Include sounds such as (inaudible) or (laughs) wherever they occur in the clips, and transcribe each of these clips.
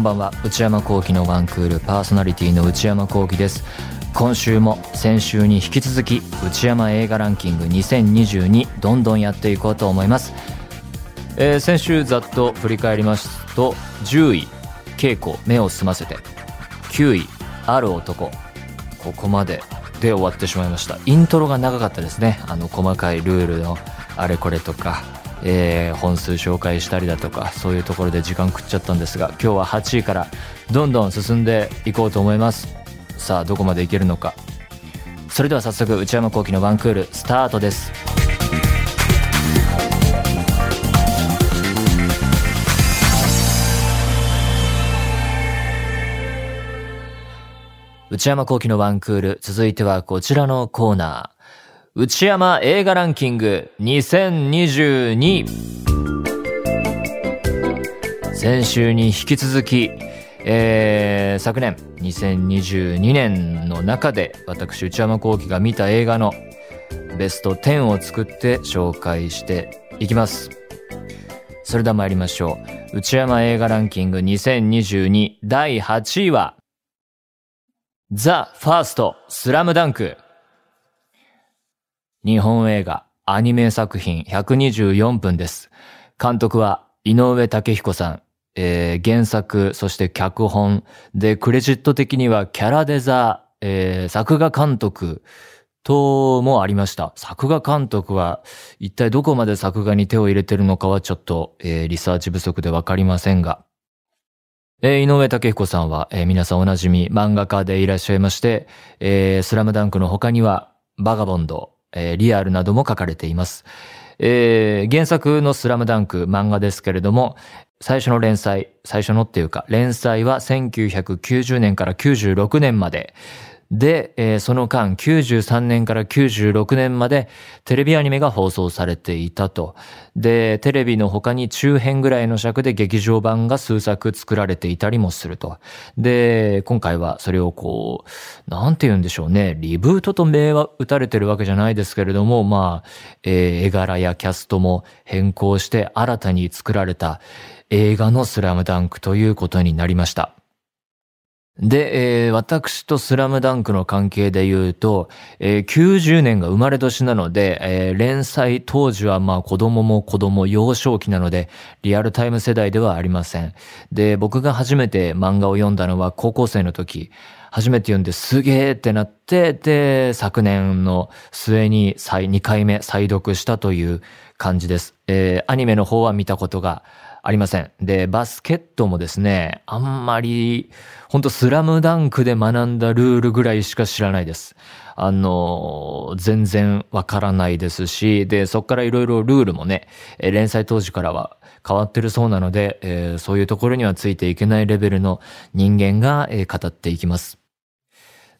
んばんは。内山聖輝のワンクールパーソナリティの内山聖輝です。今週も先週に引き続き内山映画ランキング2022どんどんやっていこうと思います、えー、先週ざっと振り返りますと10位稽古目を澄ませて。9位ある男。ここまでで終わってしまいました。イントロが長かったですね。あの細かいルールのあれこれとか。えー、本数紹介したりだとかそういうところで時間食っちゃったんですが今日は8位からどんどん進んでいこうと思います。さあどこまでいけるのか。それでは早速内山昂輝の1クールスタートです。内山昂輝の1クール続いてはこちらのコーナー。内山映画ランキング2022先週に引き続き、えー、昨年2022年の中で私内山幸輝が見た映画のベスト10を作って紹介していきます。それでは参りましょう。内山映画ランキング2022第8位はザ・ファーストスラムダンク日本映画、アニメ作品124分です。監督は井上武彦さん。えー、原作、そして脚本。で、クレジット的にはキャラデザ、えー、作画監督ともありました。作画監督は一体どこまで作画に手を入れてるのかはちょっと、えー、リサーチ不足でわかりませんが。えー、井上武彦さんは、えー、皆さんおなじみ漫画家でいらっしゃいまして、えー、スラムダンクの他には、バガボンド、えー、リアルなども書かれています。えー、原作のスラムダンク漫画ですけれども、最初の連載、最初のっていうか、連載は1990年から96年まで、で、えー、その間93年から96年までテレビアニメが放送されていたと。で、テレビの他に中編ぐらいの尺で劇場版が数作作られていたりもすると。で、今回はそれをこう、なんて言うんでしょうね。リブートと名は打たれてるわけじゃないですけれども、まあ、えー、絵柄やキャストも変更して新たに作られた映画のスラムダンクということになりました。で、えー、私とスラムダンクの関係で言うと、えー、90年が生まれ年なので、えー、連載当時はまあ子供も子供、幼少期なので、リアルタイム世代ではありません。で、僕が初めて漫画を読んだのは高校生の時、初めて読んですげーってなって、で、昨年の末に再、2回目再読したという感じです。えー、アニメの方は見たことがありません。で、バスケットもですね、あんまり、ほんとスラムダンクで学んだルールぐらいしか知らないです。あの、全然わからないですし、で、そっからいろいろルールもね、連載当時からは変わってるそうなので、えー、そういうところにはついていけないレベルの人間が、えー、語っていきます。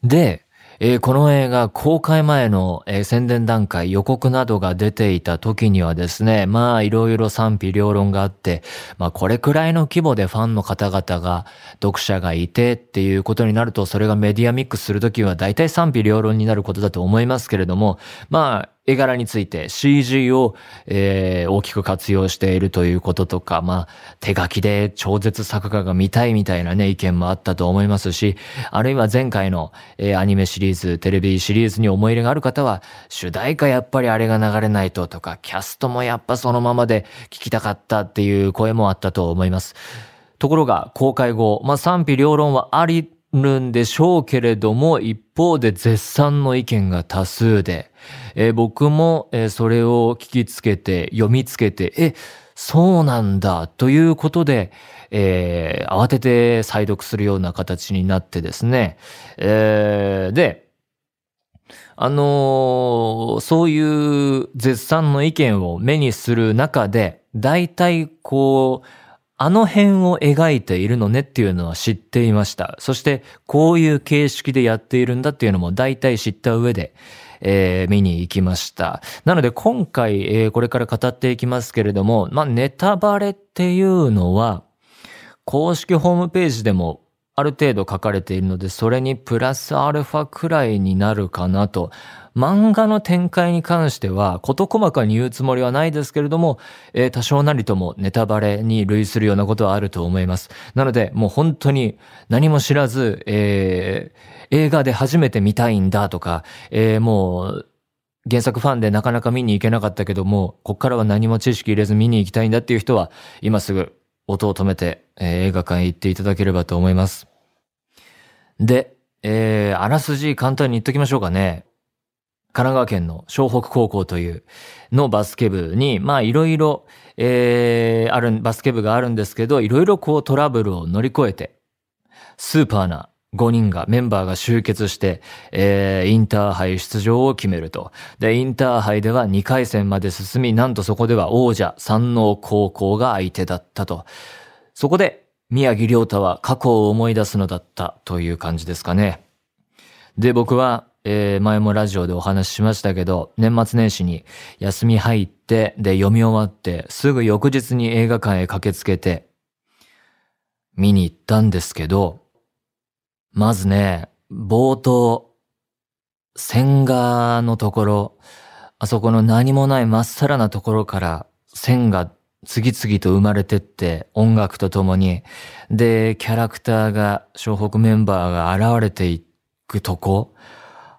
で、えー、この映画公開前の、えー、宣伝段階予告などが出ていた時にはですね、まあいろいろ賛否両論があって、まあこれくらいの規模でファンの方々が、読者がいてっていうことになると、それがメディアミックスするときは大体賛否両論になることだと思いますけれども、まあ絵柄について CG を、えー、大きく活用しているということとか、まあ、手書きで超絶作画が見たいみたいなね、意見もあったと思いますし、あるいは前回の、えー、アニメシリーズ、テレビシリーズに思い入れがある方は、主題歌やっぱりあれが流れないととか、キャストもやっぱそのままで聞きたかったっていう声もあったと思います。ところが、公開後、まあ、賛否両論はありるんでしょうけれども、一方で絶賛の意見が多数で、えー、僕も、えー、それを聞きつけて、読みつけて、え、そうなんだ、ということで、えー、慌てて再読するような形になってですね、えー、で、あのー、そういう絶賛の意見を目にする中で、大体こう、あの辺を描いているのねっていうのは知っていました。そして、こういう形式でやっているんだっていうのも大体知った上で、えー、見に行きました。なので今回、えー、これから語っていきますけれども、まあ、ネタバレっていうのは、公式ホームページでもある程度書かれているので、それにプラスアルファくらいになるかなと。漫画の展開に関しては、事細かに言うつもりはないですけれども、えー、多少なりともネタバレに類するようなことはあると思います。なので、もう本当に何も知らず、えー、映画で初めて見たいんだとか、えー、もう、原作ファンでなかなか見に行けなかったけども、こっからは何も知識入れず見に行きたいんだっていう人は、今すぐ音を止めて、えー、映画館へ行っていただければと思います。で、えー、あらすじ簡単に言っときましょうかね。神奈川県の湘北高校というのバスケ部に、まあいろいろ、えー、ある、バスケ部があるんですけど、いろいろこうトラブルを乗り越えて、スーパーな5人が、メンバーが集結して、えー、インターハイ出場を決めると。で、インターハイでは2回戦まで進み、なんとそこでは王者、山王高校が相手だったと。そこで、宮城亮太は過去を思い出すのだったという感じですかね。で、僕は、えー、前もラジオでお話ししましたけど、年末年始に休み入って、で、読み終わって、すぐ翌日に映画館へ駆けつけて、見に行ったんですけど、まずね、冒頭、線画のところ、あそこの何もないまっさらなところから線が次々と生まれてって音楽とともに、で、キャラクターが、湘北メンバーが現れていくとこ、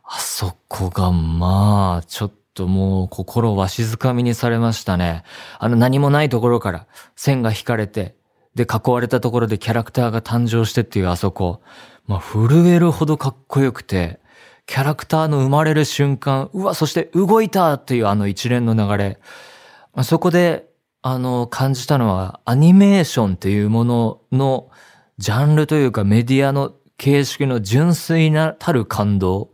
あそこがまあ、ちょっともう心わしづかみにされましたね。あの何もないところから線が引かれて、で、囲われたところでキャラクターが誕生してっていうあそこ、まあ、震えるほどかっこよくて、キャラクターの生まれる瞬間、うわ、そして動いたっていうあの一連の流れ、あ、そこで、あの、感じたのは、アニメーションっていうものの、ジャンルというかメディアの形式の純粋なたる感動、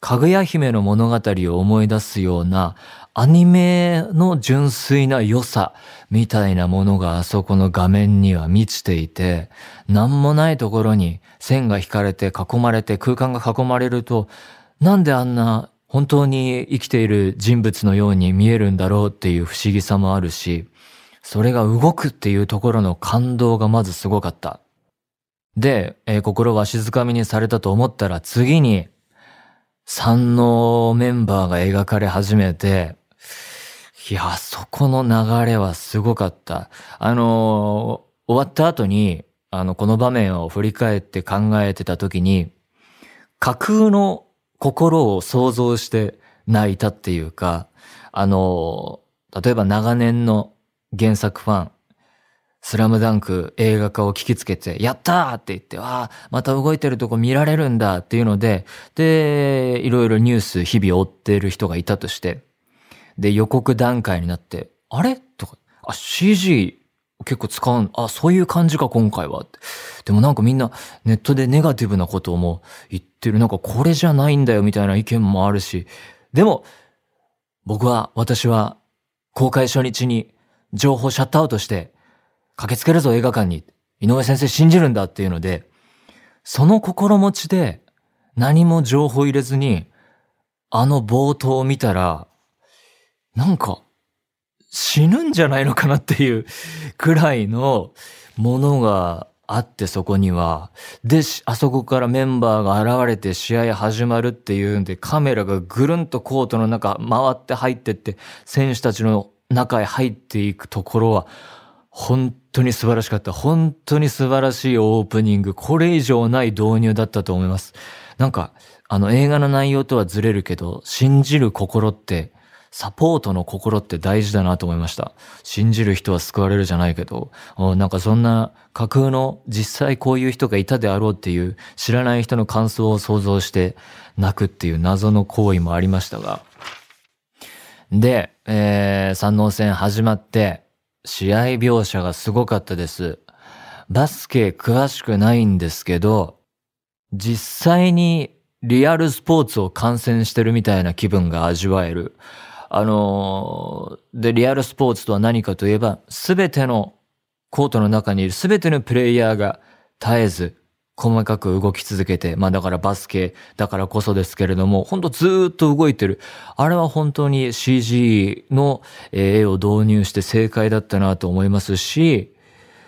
かぐや姫の物語を思い出すようなアニメの純粋な良さみたいなものがあそこの画面には満ちていて、なんもないところに線が引かれて囲まれて空間が囲まれると、なんであんな本当に生きている人物のように見えるんだろうっていう不思議さもあるし、それが動くっていうところの感動がまずすごかった。で、えー、心は静かみにされたと思ったら次に三のメンバーが描かれ始めて、いや、そこの流れはすごかった。あのー、終わった後に、あの、この場面を振り返って考えてた時に、架空の心を想像して泣いたっていうか、あのー、例えば長年の原作ファン、スラムダンク映画化を聞きつけて、やったーって言って、ああ、また動いてるとこ見られるんだっていうので、で、いろいろニュース日々追ってる人がいたとして、で、予告段階になって、あれ？とか、あ、CG 結構使うあ、そういう感じか今回は。でもなんかみんなネットでネガティブなことをも言ってる。なんかこれじゃないんだよみたいな意見もあるし。でも、僕は、私は、公開初日に情報シャットアウトして、駆けつけるぞ映画館に。井上先生信じるんだっていうので、その心持ちで何も情報入れずに、あの冒頭を見たら、なんか死ぬんじゃないのかなっていうくらいのものがあってそこには。で、あそこからメンバーが現れて試合始まるっていうんでカメラがぐるんとコートの中回って入ってって選手たちの中へ入っていくところは本当に素晴らしかった。本当に素晴らしいオープニング。これ以上ない導入だったと思います。なんか、あの映画の内容とはずれるけど、信じる心って、サポートの心って大事だなと思いました。信じる人は救われるじゃないけど、なんかそんな架空の実際こういう人がいたであろうっていう知らない人の感想を想像して泣くっていう謎の行為もありましたが。で、えー、三能戦始まって、試合描写がすごかったです。バスケ詳しくないんですけど、実際にリアルスポーツを観戦してるみたいな気分が味わえる。あのー、で、リアルスポーツとは何かといえば、すべてのコートの中にいるすべてのプレイヤーが絶えず細かく動き続けて、まあだからバスケだからこそですけれども、ほんとずっと動いてる。あれは本当に CG の絵を導入して正解だったなと思いますし、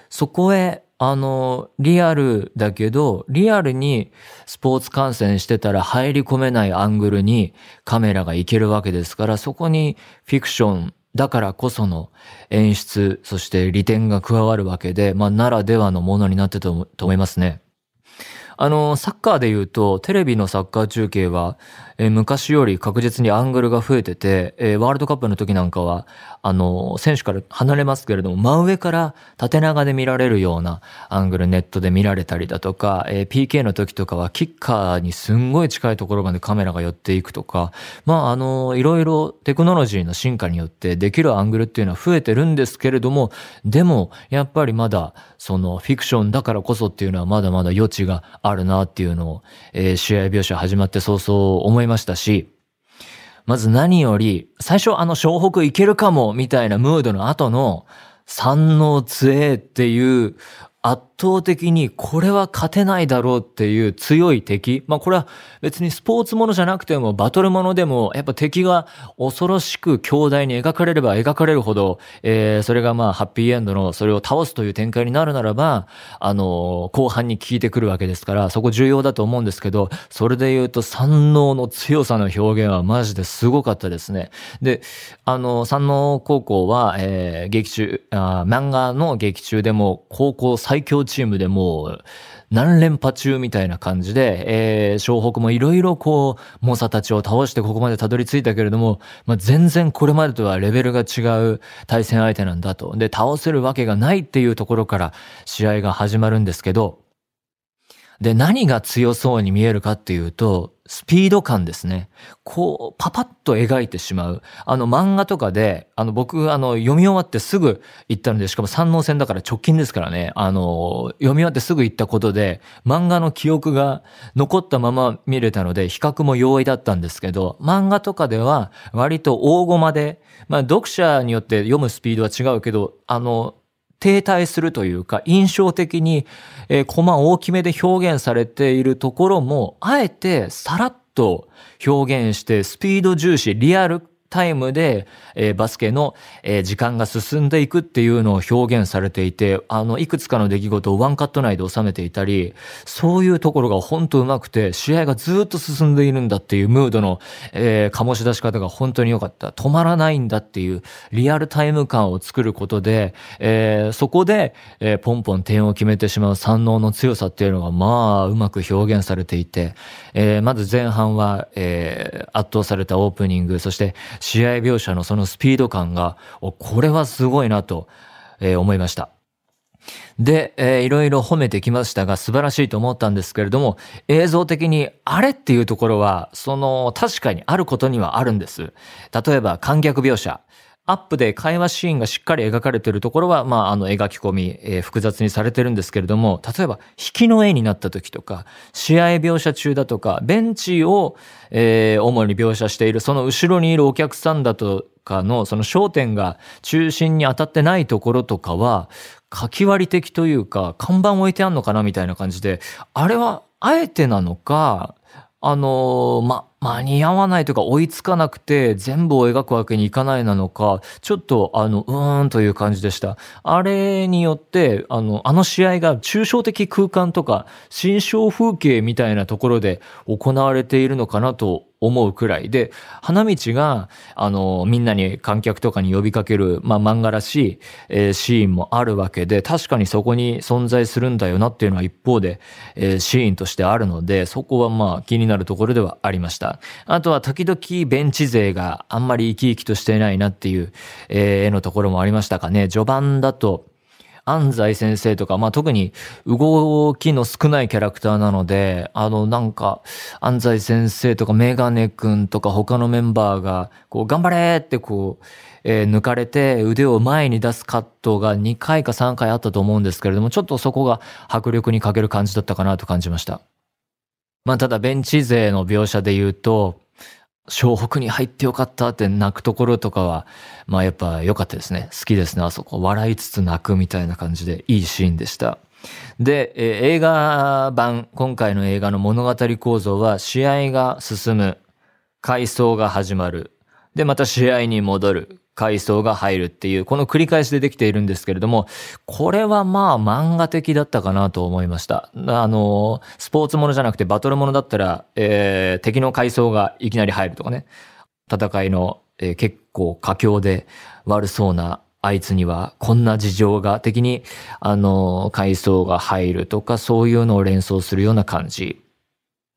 そこへあの、リアルだけど、リアルにスポーツ観戦してたら入り込めないアングルにカメラが行けるわけですから、そこにフィクションだからこその演出、そして利点が加わるわけで、まあ、ならではのものになってたと思いますね。あの、サッカーで言うと、テレビのサッカー中継は、えー、昔より確実にアングルが増えてて、えー、ワールドカップの時なんかは、あの、選手から離れますけれども、真上から縦長で見られるようなアングルネットで見られたりだとか、えー、PK の時とかはキッカーにすんごい近いところまでカメラが寄っていくとか、まあ、あの、いろいろテクノロジーの進化によってできるアングルっていうのは増えてるんですけれども、でも、やっぱりまだ、そのフィクションだからこそっていうのはまだまだ余地があるなっていうのを、えー、試合描写始まって早々思いましたし、まず何より、最初あの湘北行けるかもみたいなムードの後の、三能杖っていう圧倒的にこれは勝てないだろうっていう強い敵。まあこれは別にスポーツものじゃなくてもバトルものでもやっぱ敵が恐ろしく強大に描かれれば描かれるほど、えー、それがまあハッピーエンドのそれを倒すという展開になるならば、あの後半に効いてくるわけですからそこ重要だと思うんですけど、それで言うと三能の強さの表現はマジですごかったですね。で、あの三能高校は、えー、劇中あ、漫画の劇中でも高校最強チームでもう何連覇中みたいな感じで、えー、湘北もいろいろこう、猛者たちを倒してここまでたどり着いたけれども、まあ、全然これまでとはレベルが違う対戦相手なんだと。で、倒せるわけがないっていうところから試合が始まるんですけど、で、何が強そうに見えるかっていうと、スピード感ですね。こう、パパッと描いてしまう。あの漫画とかで、あの僕、あの読み終わってすぐ行ったので、しかも三能戦だから直近ですからね。あの、読み終わってすぐ行ったことで、漫画の記憶が残ったまま見れたので、比較も容易だったんですけど、漫画とかでは割と大語まで、まあ読者によって読むスピードは違うけど、あの、停滞するというか、印象的に、えー、コマ大きめで表現されているところも、あえてさらっと表現して、スピード重視、リアルタイムで、えー、バスケの、えー、時間が進んでいくっていうのを表現されていて、あの、いくつかの出来事をワンカット内で収めていたり、そういうところが本当上手くて、試合がずっと進んでいるんだっていうムードの、えー、醸し出し方が本当に良かった。止まらないんだっていうリアルタイム感を作ることで、えー、そこで、えー、ポンポン点を決めてしまう三能の強さっていうのが、まあ、うまく表現されていて、えー、まず前半は、えー、圧倒されたオープニング、そして試合描写のそのスピード感が、これはすごいなと、えー、思いました。で、えー、いろいろ褒めてきましたが素晴らしいと思ったんですけれども、映像的にあれっていうところは、その確かにあることにはあるんです。例えば観客描写。アップで会話シーンがしっかり描かれているところは、まあ、あの、描き込み、えー、複雑にされてるんですけれども、例えば、引きの絵になった時とか、試合描写中だとか、ベンチを、えー、主に描写している、その後ろにいるお客さんだとかの、その焦点が中心に当たってないところとかは、書き割り的というか、看板置いてあんのかなみたいな感じで、あれは、あえてなのか、あのー、ま、間に合わないとか追いつかなくて全部を描くわけにいかないなのか、ちょっとあの、うーんという感じでした。あれによって、あの、あの試合が抽象的空間とか、新象風景みたいなところで行われているのかなと思うくらいで、花道が、あの、みんなに観客とかに呼びかける、まあ、漫画らしい、えー、シーンもあるわけで、確かにそこに存在するんだよなっていうのは一方で、えー、シーンとしてあるので、そこはまあ気になるところではありました。あとは時々ベンチ勢があんまり生き生きとしていないなっていう、えー、絵のところもありましたかね。序盤だと、安西先生とか、まあ、特に動きの少ないキャラクターなので、あの、なんか、安西先生とかメガネ君とか他のメンバーが、こう、頑張れってこう、えー、抜かれて腕を前に出すカットが2回か3回あったと思うんですけれども、ちょっとそこが迫力に欠ける感じだったかなと感じました。まあ、ただベンチ勢の描写で言うと、湘北に入ってよかったって泣くところとかは、まあやっぱ良かったですね。好きですね、あそこ。笑いつつ泣くみたいな感じでいいシーンでした。で、えー、映画版、今回の映画の物語構造は、試合が進む、回想が始まる、で、また試合に戻る、階層が入るっていう、この繰り返しでできているんですけれども、これはまあ漫画的だったかなと思いました。あの、スポーツものじゃなくてバトルものだったら、えー、敵の階層がいきなり入るとかね。戦いの、えー、結構佳境で悪そうなあいつにはこんな事情が的に、あの、階層が入るとか、そういうのを連想するような感じ。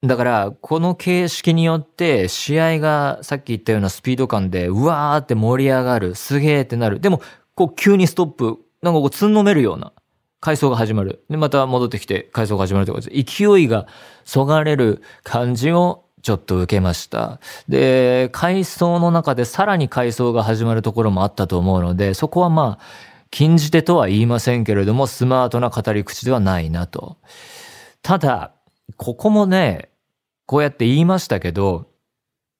だから、この形式によって、試合がさっき言ったようなスピード感で、うわーって盛り上がる、すげーってなる。でも、こう急にストップ、なんかこうつんのめるような、回想が始まる。で、また戻ってきて、回想が始まるってことか、勢いがそがれる感じをちょっと受けました。で、回想の中でさらに回想が始まるところもあったと思うので、そこはまあ、禁じ手とは言いませんけれども、スマートな語り口ではないなと。ただ、ここもね、こうやって言いましたけど、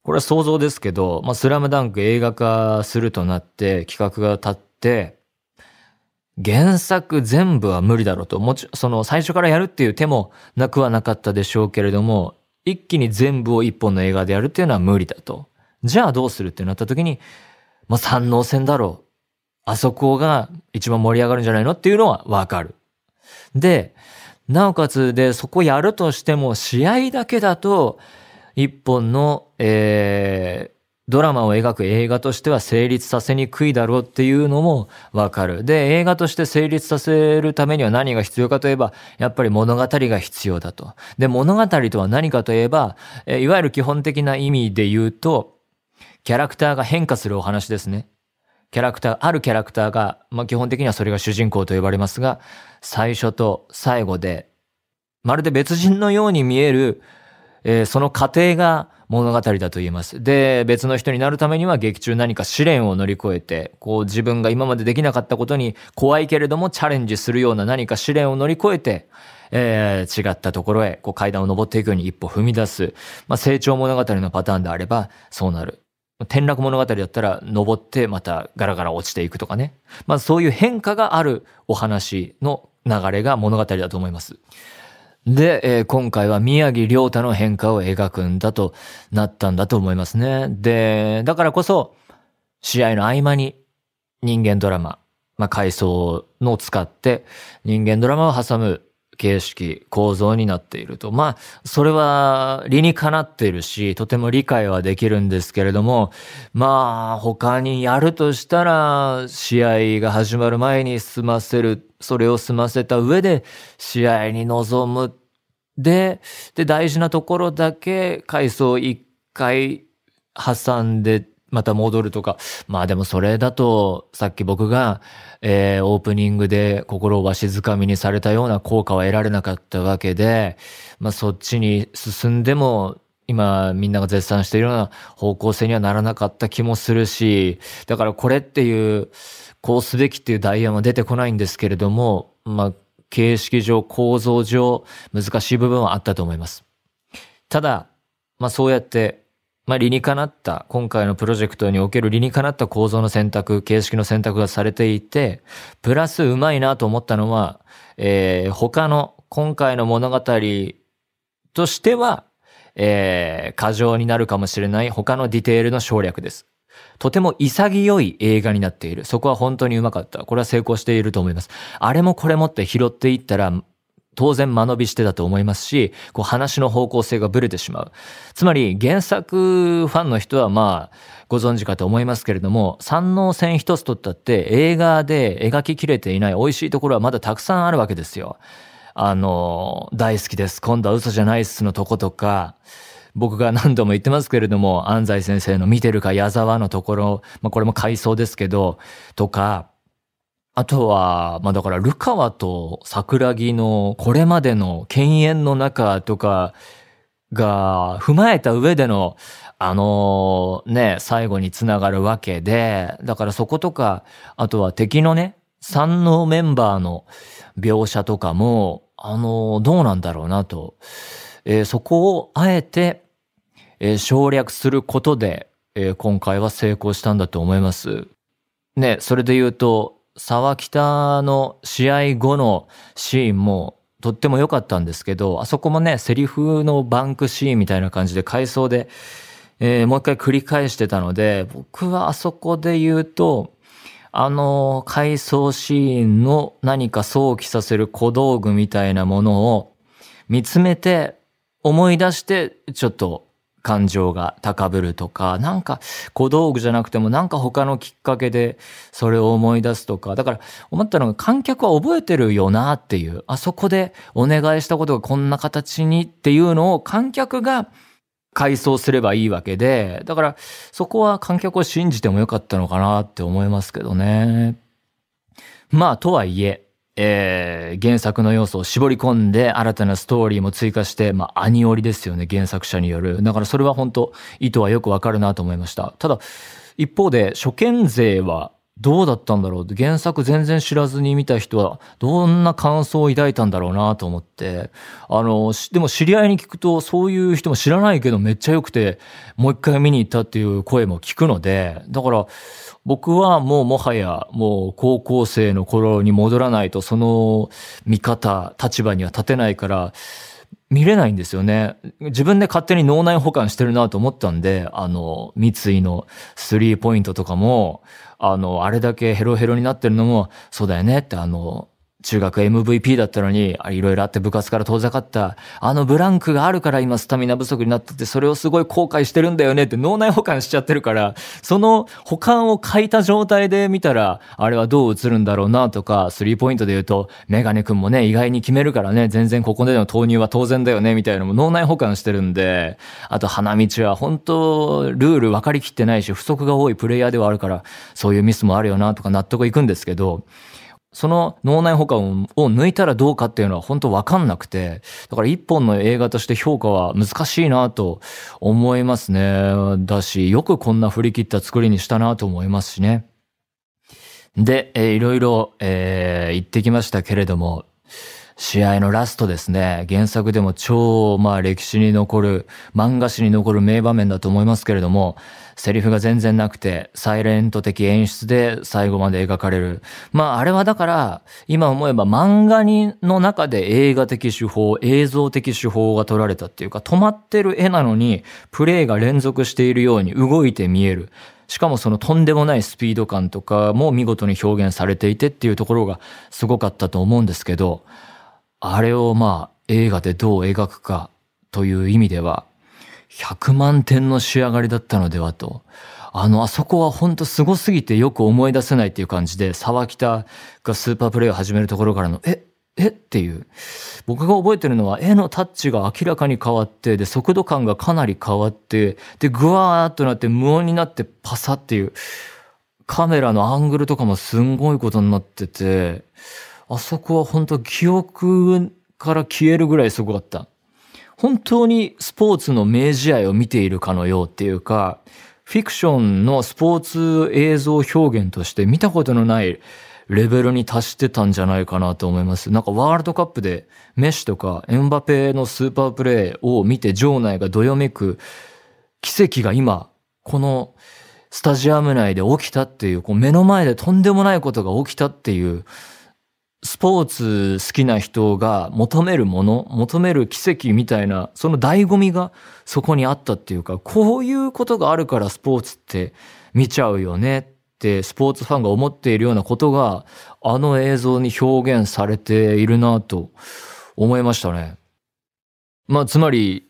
これは想像ですけど、まあ、スラムダンク映画化するとなって企画が立って、原作全部は無理だろうと。もち、その最初からやるっていう手もなくはなかったでしょうけれども、一気に全部を一本の映画でやるっていうのは無理だと。じゃあどうするってなった時に、まあ、三能戦だろう。あそこが一番盛り上がるんじゃないのっていうのはわかる。で、なおかつで、そこやるとしても、試合だけだと、一本の、えー、ドラマを描く映画としては成立させにくいだろうっていうのもわかる。で、映画として成立させるためには何が必要かといえば、やっぱり物語が必要だと。で、物語とは何かといえば、えいわゆる基本的な意味で言うと、キャラクターが変化するお話ですね。キャラクター、あるキャラクターが、まあ基本的にはそれが主人公と呼ばれますが、最初と最後で、まるで別人のように見える、えー、その過程が物語だと言えます。で、別の人になるためには劇中何か試練を乗り越えて、こう自分が今までできなかったことに怖いけれどもチャレンジするような何か試練を乗り越えて、えー、違ったところへこう階段を登っていくように一歩踏み出す。まあ、成長物語のパターンであればそうなる。転落物語だったら登ってまたガラガラ落ちていくとかね。まあそういう変化があるお話の流れが物語だと思います。で、えー、今回は宮城亮太の変化を描くんだとなったんだと思いますね。で、だからこそ試合の合間に人間ドラマ、まあ回想のを使って人間ドラマを挟む形式、構造になっていると。まあ、それは理にかなっているし、とても理解はできるんですけれども、まあ、他にやるとしたら、試合が始まる前に済ませる、それを済ませた上で、試合に臨む。で、で、大事なところだけ、回想一回挟んでまた戻るとか。まあでもそれだと、さっき僕が、えー、オープニングで心をわしづかみにされたような効果は得られなかったわけで、まあそっちに進んでも、今みんなが絶賛しているような方向性にはならなかった気もするし、だからこれっていう、こうすべきっていうダイヤも出てこないんですけれども、まあ形式上、構造上、難しい部分はあったと思います。ただ、まあそうやってまあ、理にかなった、今回のプロジェクトにおける理にかなった構造の選択、形式の選択がされていて、プラスうまいなと思ったのは、えー、他の今回の物語としては、えー、過剰になるかもしれない他のディテールの省略です。とても潔い映画になっている。そこは本当にうまかった。これは成功していると思います。あれもこれもって拾っていったら、当然間延びしてたと思いますし、こう話の方向性がブレてしまう。つまり原作ファンの人はまあご存知かと思いますけれども、三能線一つ取ったって映画で描ききれていない美味しいところはまだたくさんあるわけですよ。あの、大好きです。今度は嘘じゃないっすのとことか、僕が何度も言ってますけれども、安西先生の見てるか矢沢のところ、まあこれも回想ですけど、とか、あとは、まあだから、ルカワと桜木のこれまでの犬猿の中とかが踏まえた上での、あのね、最後につながるわけで、だからそことか、あとは敵のね、三のメンバーの描写とかも、あのどうなんだろうなと。えー、そこをあえて、えー、省略することで、えー、今回は成功したんだと思います。ね、それで言うと、沢北の試合後のシーンもとっても良かったんですけど、あそこもね、セリフのバンクシーンみたいな感じで回想でえー、もう一回繰り返してたので、僕はあそこで言うと、あの、回想シーンの何か想起させる小道具みたいなものを見つめて思い出してちょっと感情が高ぶるとか、なんか小道具じゃなくてもなんか他のきっかけでそれを思い出すとか、だから思ったのが観客は覚えてるよなっていう、あそこでお願いしたことがこんな形にっていうのを観客が回想すればいいわけで、だからそこは観客を信じてもよかったのかなって思いますけどね。まあ、とはいえ、えー、原作の要素を絞り込んで新たなストーリーも追加して、まあ、アニオリですよね、原作者による。だからそれは本当意図はよくわかるなと思いました。ただ、一方で、初見勢はどうだったんだろう？原作全然知らずに見た人はどんな感想を抱いたんだろうなと思って。あの、でも知り合いに聞くとそういう人も知らないけどめっちゃ良くてもう一回見に行ったっていう声も聞くので、だから僕はもうもはやもう高校生の頃に戻らないとその見方、立場には立てないから見れないんですよね。自分で勝手に脳内保管してるなと思ったんで、あの、三井のスリーポイントとかも、あの、あれだけヘロヘロになってるのも、そうだよねって、あの、中学 MVP だったのに、いろいろあって部活から遠ざかった、あのブランクがあるから今スタミナ不足になってて、それをすごい後悔してるんだよねって脳内保管しちゃってるから、その保管を書いた状態で見たら、あれはどう映るんだろうなとか、スリーポイントで言うと、メガネ君もね、意外に決めるからね、全然ここでの投入は当然だよね、みたいなのも脳内保管してるんで、あと花道は本当、ルール分かりきってないし、不足が多いプレイヤーではあるから、そういうミスもあるよなとか納得いくんですけど、その脳内保管を抜いたらどうかっていうのは本当わかんなくて、だから一本の映画として評価は難しいなと思いますね。だし、よくこんな振り切った作りにしたなと思いますしね。で、えー、いろいろ、えー、言ってきましたけれども、試合のラストですね。原作でも超、まあ歴史に残る、漫画史に残る名場面だと思いますけれども、セリフが全然なくて、サイレント的演出で最後まで描かれる。まああれはだから、今思えば漫画にの中で映画的手法、映像的手法が取られたっていうか、止まってる絵なのに、プレイが連続しているように動いて見える。しかもそのとんでもないスピード感とかも見事に表現されていてっていうところがすごかったと思うんですけど、あれをまあ映画でどう描くかという意味では、100万点の仕上がりだったのではと。あの、あそこは本当すごすぎてよく思い出せないっていう感じで、沢北がスーパープレイを始めるところからの、え、えっていう。僕が覚えてるのは絵のタッチが明らかに変わって、で、速度感がかなり変わって、で、ぐわーっとなって無音になってパサっていう、カメラのアングルとかもすんごいことになってて、あそこは本当記憶から消えるぐらいすごかった。本当にスポーツの名試合を見ているかのようっていうか、フィクションのスポーツ映像表現として見たことのないレベルに達してたんじゃないかなと思います。なんかワールドカップでメッシとかエンバペのスーパープレーを見て場内がどよめく奇跡が今、このスタジアム内で起きたっていう、こう目の前でとんでもないことが起きたっていう、スポーツ好きな人が求めるもの、求める奇跡みたいな、その醍醐味がそこにあったっていうか、こういうことがあるからスポーツって見ちゃうよねってスポーツファンが思っているようなことが、あの映像に表現されているなと思いましたね。まあ、つまり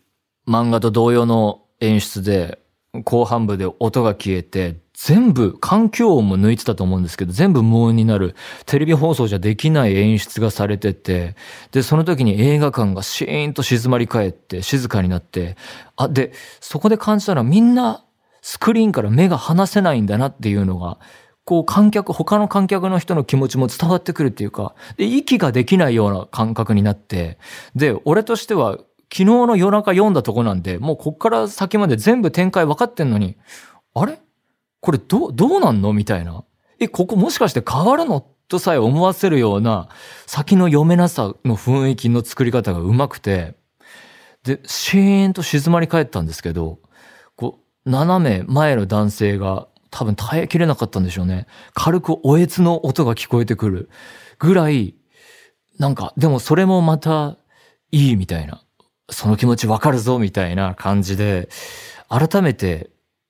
漫画と同様の演出で、後半部で音が消えて、全部、環境音も抜いてたと思うんですけど、全部無音になる、テレビ放送じゃできない演出がされてて、で、その時に映画館がシーンと静まり返って、静かになって、あ、で、そこで感じたのはみんなスクリーンから目が離せないんだなっていうのが、こう観客、他の観客の人の気持ちも伝わってくるっていうか、で、息ができないような感覚になって、で、俺としては、昨日の夜中読んだとこなんで、もうこっから先まで全部展開分かってんのに、あれ？これどう、どうなんの？みたいな。え、ここもしかして変わるの？とさえ思わせるような先の読めなさの雰囲気の作り方がうまくて、で、シーンと静まり返ったんですけど、こう、斜め前の男性が多分耐えきれなかったんでしょうね。軽くおえつの音が聞こえてくるぐらい、なんか、でもそれもまたいいみたいな。その気持ちわかるぞみたいな感じで、改めて、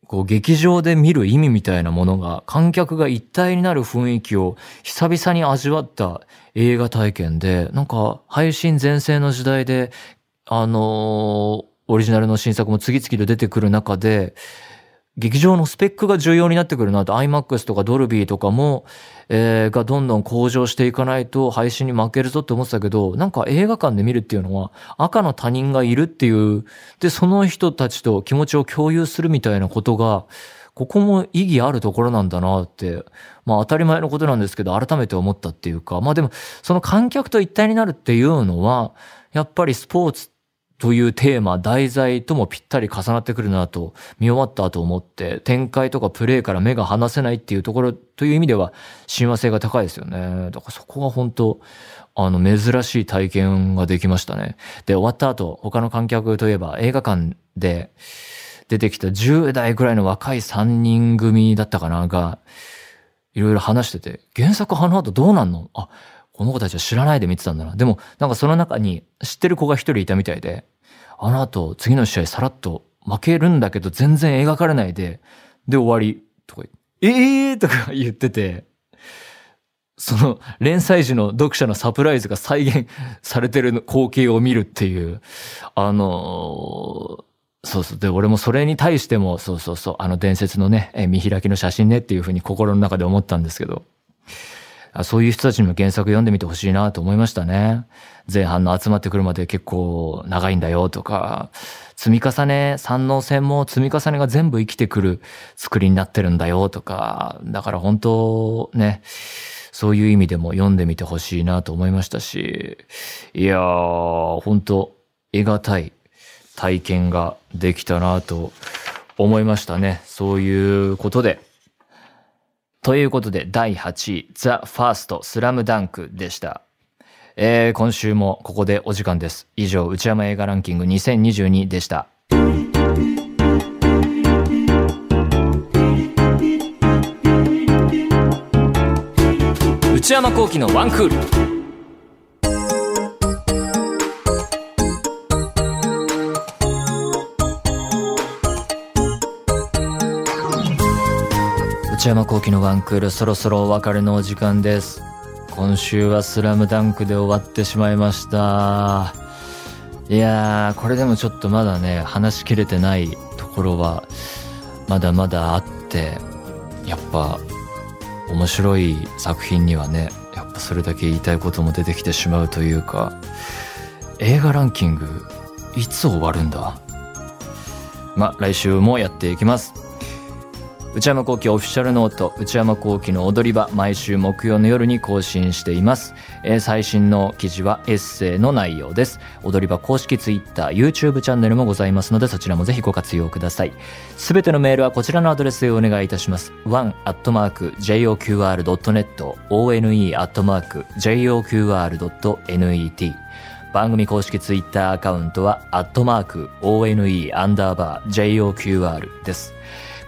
こう劇場で見る意味みたいなものが観客が一体になる雰囲気を久々に味わった映画体験で、なんか配信全盛の時代で、あのー、オリジナルの新作も次々と出てくる中で、劇場のスペックが重要になってくるなと、IMAX とかドルビーとかも、えー、がどんどん向上していかないと配信に負けるぞって思ってたけど、なんか映画館で見るっていうのは赤の他人がいるっていう、で、その人たちと気持ちを共有するみたいなことが、ここも意義あるところなんだなって、まあ当たり前のことなんですけど、改めて思ったっていうか、まあでも、その観客と一体になるっていうのは、やっぱりスポーツというテーマ、題材ともぴったり重なってくるなと、見終わった後思って、展開とかプレイから目が離せないっていうところという意味では、親和性が高いですよね。だからそこが本当あの、珍しい体験ができましたね。で、終わった後、他の観客といえば映画館で出てきた10代ぐらいの若い3人組だったかなが、いろいろ話してて、原作あの後どうなんの？あ、この子たちは知らないで見てたんだな。でも、なんかその中に知ってる子が一人いたみたいで、あの後、次の試合さらっと負けるんだけど全然描かれないで、で終わり、とか、ええーとか言ってて、その連載時の読者のサプライズが再現 (laughs) されてる光景を見るっていう、あのそうそう。で、俺もそれに対しても、そうそうそう、あの伝説のね、見開きの写真ねっていうふうに心の中で思ったんですけど、そういう人たちにも原作読んでみてほしいなと思いましたね。前半の集まってくるまで結構長いんだよとか、積み重ね、三能線も積み重ねが全部生きてくる作りになってるんだよとか、だから本当ね、そういう意味でも読んでみてほしいなと思いましたし、いやー、本当得難い体験ができたなと思いましたね。そういうことで、ということで、第8位、ザ・ファースト・スラムダンクでした。えー、今週もここでお時間です。以上、内山映画ランキング2022でした。内山幸喜のワンクール。内山幸喜のワンクールそろそろお別れのお時間です。今週はスラムダンクで終わってしまいました。いやー、これでもちょっとまだね、話しきれてないところは、まだまだあって、やっぱ、面白い作品にはね、やっぱそれだけ言いたいことも出てきてしまうというか、映画ランキング、いつ終わるんだ？ま、来週もやっていきます。内山幸喜オフィシャルノート、内山幸喜の踊り場、毎週木曜の夜に更新しています。えー、最新の記事はエッセイの内容です。踊り場公式ツイッター、YouTube チャンネルもございますので、そちらもぜひご活用ください。すべてのメールはこちらのアドレスへお願いいたします。one.joqr.net、one.joqr.net。番組公式ツイッターアカウントは、アットマーク、one アンダーバー joqr です。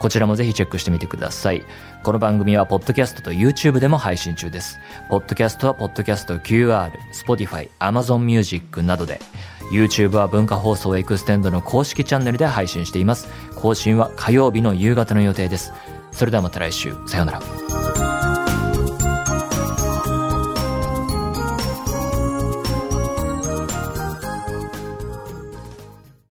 こちらもぜひチェックしてみてください。この番組は、ポッドキャストと YouTube でも配信中です。ポッドキャストは、ポッドキャスト QR、Spotify、Amazon Music などで、YouTube は文化放送エクステンドの公式チャンネルで配信しています。更新は火曜日の夕方の予定です。それではまた来週。さようなら。